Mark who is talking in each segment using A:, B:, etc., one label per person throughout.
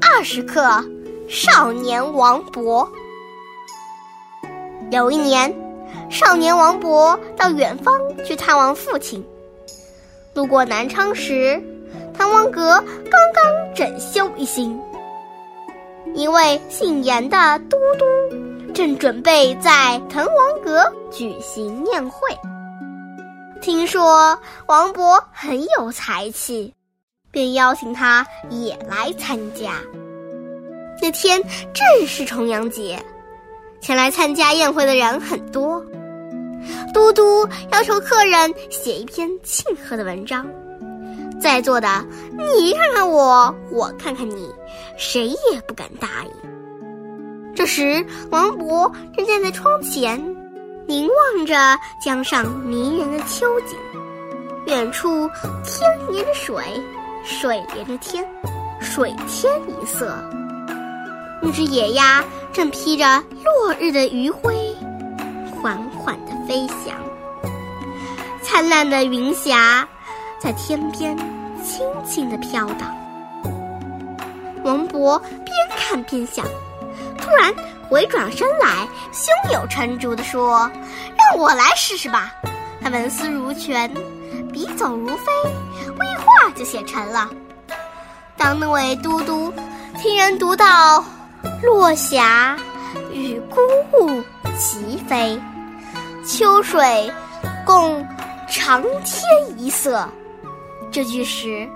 A: 二十课：少年王勃。有一年，少年王勃到远方去探望父亲，路过南昌时，滕王阁刚刚整修一新。一位姓严的都督正准备在滕王阁举行宴会，听说王勃很有才气。便邀请他也来参加。那天正是重阳节，前来参加宴会的人很多。都督要求客人写一篇庆贺的文章，在座的你看看我，我看看你，谁也不敢答应。这时，王勃正站在窗前，凝望着江上迷人的秋景，远处天连着水。水连着天，水天一色。那只野鸭正披着落日的余晖，缓缓地飞翔。灿烂的云霞在天边轻轻地飘荡。王勃边看边想，突然回转身来，胸有成竹地说：“让我来试试吧。”他文思如泉。笔走如飞，微就写成了。当那位都督听人读到“落霞与孤鹜齐飞，秋水共长天一色”这句时，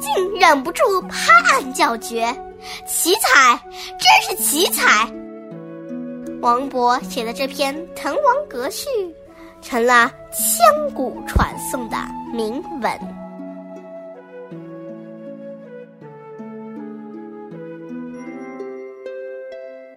A: 竟忍不住拍案叫绝：“奇才，真是奇才！”王勃写的这篇《滕王阁序》。成了千古传颂的铭文。